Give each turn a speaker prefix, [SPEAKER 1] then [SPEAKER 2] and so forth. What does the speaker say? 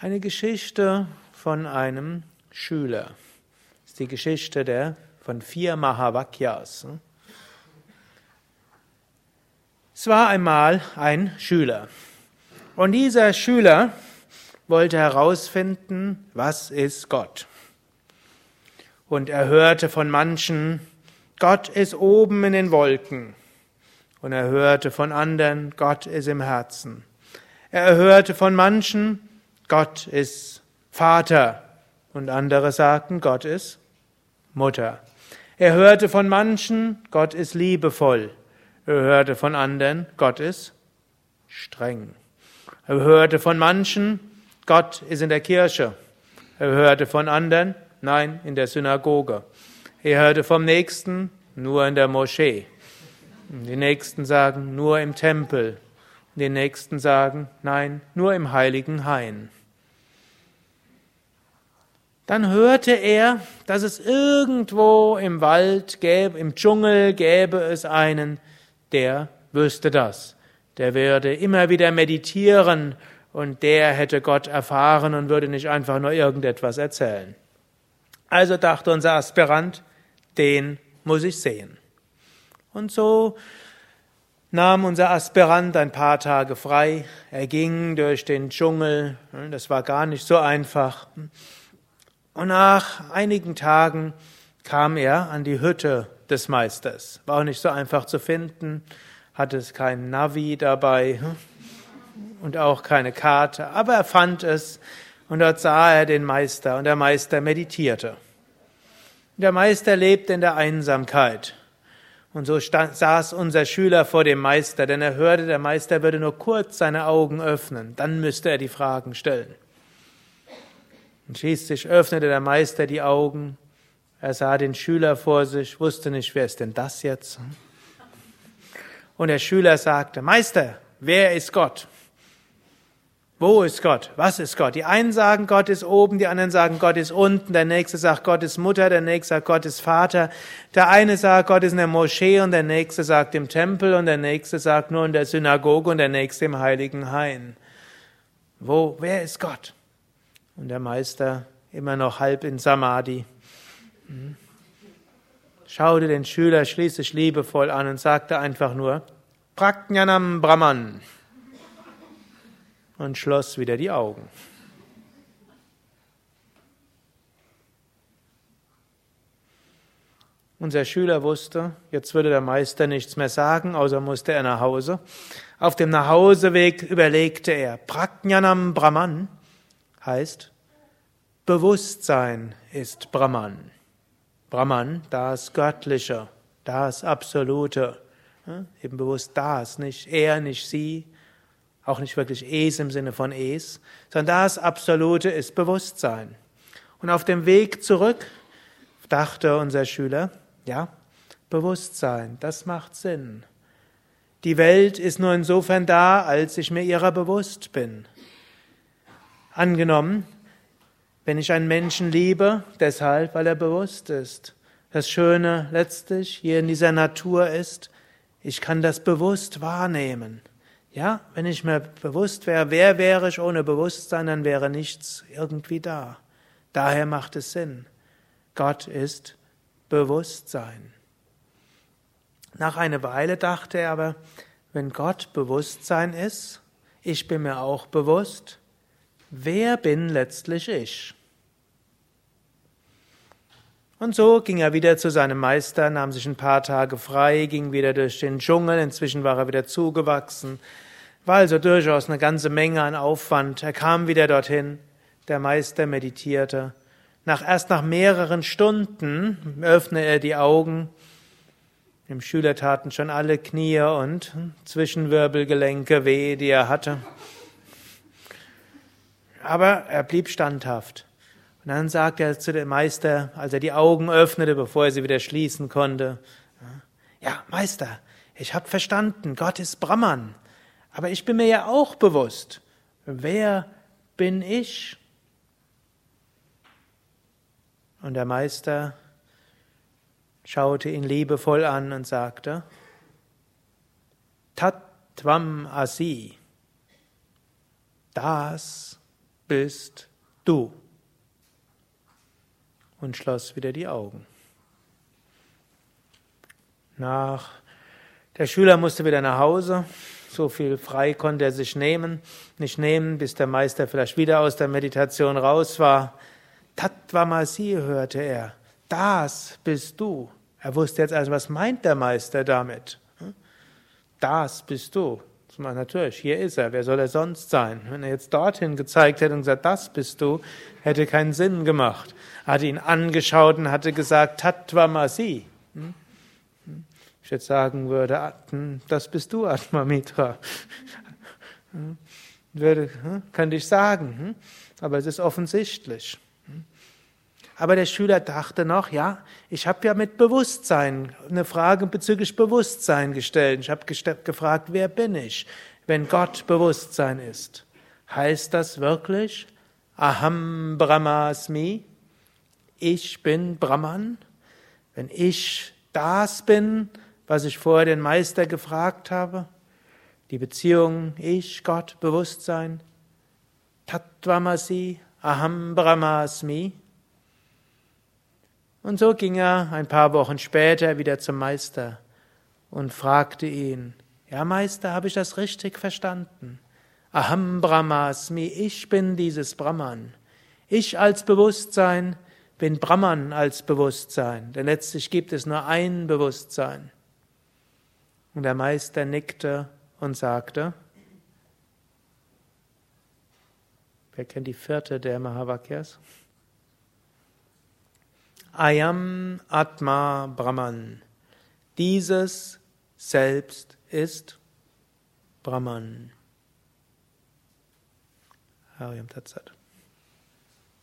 [SPEAKER 1] Eine Geschichte von einem Schüler. Das ist die Geschichte der, von vier Mahavakyas. Es war einmal ein Schüler. Und dieser Schüler wollte herausfinden, was ist Gott. Und er hörte von manchen, Gott ist oben in den Wolken. Und er hörte von anderen, Gott ist im Herzen. Er hörte von manchen, Gott ist Vater. Und andere sagten, Gott ist Mutter. Er hörte von manchen, Gott ist liebevoll. Er hörte von anderen, Gott ist streng. Er hörte von manchen, Gott ist in der Kirche. Er hörte von anderen, nein, in der Synagoge. Er hörte vom Nächsten, nur in der Moschee. Die Nächsten sagen, nur im Tempel. Die Nächsten sagen, nein, nur im heiligen Hain. Dann hörte er, dass es irgendwo im Wald gäbe, im Dschungel gäbe es einen, der wüsste das. Der würde immer wieder meditieren und der hätte Gott erfahren und würde nicht einfach nur irgendetwas erzählen. Also dachte unser Aspirant, den muss ich sehen. Und so nahm unser Aspirant ein paar Tage frei. Er ging durch den Dschungel. Das war gar nicht so einfach. Und nach einigen Tagen kam er an die Hütte des Meisters. War auch nicht so einfach zu finden, hatte es kein Navi dabei und auch keine Karte, aber er fand es und dort sah er den Meister und der Meister meditierte. Der Meister lebte in der Einsamkeit. Und so stand, saß unser Schüler vor dem Meister, denn er hörte, der Meister würde nur kurz seine Augen öffnen, dann müsste er die Fragen stellen. Und schließlich öffnete der Meister die Augen. Er sah den Schüler vor sich, wusste nicht, wer ist denn das jetzt? Und der Schüler sagte, Meister, wer ist Gott? Wo ist Gott? Was ist Gott? Die einen sagen, Gott ist oben, die anderen sagen, Gott ist unten, der nächste sagt, Gott ist Mutter, der nächste sagt, Gott ist Vater, der eine sagt, Gott ist in der Moschee und der nächste sagt im Tempel und der nächste sagt nur in der Synagoge und der nächste im heiligen Hain. Wo, wer ist Gott? Und der Meister immer noch halb in Samadhi. Hm. Schaute den Schüler schließlich liebevoll an und sagte einfach nur, Praknyanam Brahman. Und schloss wieder die Augen. Unser Schüler wusste, jetzt würde der Meister nichts mehr sagen, außer musste er nach Hause. Auf dem Nachhauseweg überlegte er, Praknyanam Brahman heißt, Bewusstsein ist Brahman. Brahman, das Göttliche, das Absolute. Ja, eben bewusst das, nicht er, nicht sie, auch nicht wirklich es im Sinne von es, sondern das Absolute ist Bewusstsein. Und auf dem Weg zurück dachte unser Schüler, ja, Bewusstsein, das macht Sinn. Die Welt ist nur insofern da, als ich mir ihrer bewusst bin. Angenommen, wenn ich einen Menschen liebe, deshalb, weil er bewusst ist. Das Schöne letztlich hier in dieser Natur ist, ich kann das bewusst wahrnehmen. Ja, wenn ich mir bewusst wäre, wer wäre ich ohne Bewusstsein, dann wäre nichts irgendwie da. Daher macht es Sinn. Gott ist Bewusstsein. Nach einer Weile dachte er aber, wenn Gott Bewusstsein ist, ich bin mir auch bewusst, wer bin letztlich ich? Und so ging er wieder zu seinem Meister, nahm sich ein paar Tage frei, ging wieder durch den Dschungel, inzwischen war er wieder zugewachsen, war also durchaus eine ganze Menge an Aufwand. Er kam wieder dorthin, der Meister meditierte. Nach, erst nach mehreren Stunden öffnete er die Augen. Dem Schüler taten schon alle Knie und Zwischenwirbelgelenke weh, die er hatte aber er blieb standhaft. Und dann sagte er zu dem Meister, als er die Augen öffnete, bevor er sie wieder schließen konnte, ja, Meister, ich habe verstanden, Gott ist Brahman, aber ich bin mir ja auch bewusst, wer bin ich? Und der Meister schaute ihn liebevoll an und sagte, Tatvam Asi, das bist du. Und schloss wieder die Augen. Nach der Schüler musste wieder nach Hause. So viel frei konnte er sich nehmen, nicht nehmen, bis der Meister vielleicht wieder aus der Meditation raus war. Tattvamasi hörte er. Das bist du. Er wusste jetzt also, was meint der Meister damit? Das bist du. Das meint natürlich, hier ist er. Wer soll er sonst sein? Wenn er jetzt dorthin gezeigt hätte und gesagt, das bist du, hätte keinen Sinn gemacht. Er hatte ihn angeschaut und hatte gesagt, Tattvamasi. Hm? Hm? Ich jetzt sagen würde, das bist du, Atma Mitra. Hm? Würde, könnte ich sagen, aber es ist offensichtlich. Aber der Schüler dachte noch, ja, ich habe ja mit Bewusstsein eine Frage bezüglich Bewusstsein gestellt. Ich habe gefragt, wer bin ich, wenn Gott Bewusstsein ist? Heißt das wirklich Aham Brahmasmi? Ich bin Brahman? Wenn ich das bin, was ich vorher den Meister gefragt habe, die Beziehung Ich, Gott, Bewusstsein, Tattvamasi, Aham Brahmasmi, und so ging er ein paar Wochen später wieder zum Meister und fragte ihn, ja Meister, habe ich das richtig verstanden? Aham Brahmasmi, ich bin dieses Brahman. Ich als Bewusstsein bin Brahman als Bewusstsein, denn letztlich gibt es nur ein Bewusstsein. Und der Meister nickte und sagte, wer kennt die vierte der Mahavakyas? Ayam Atma Brahman. Dieses Selbst ist Brahman. Hariam Tatsat.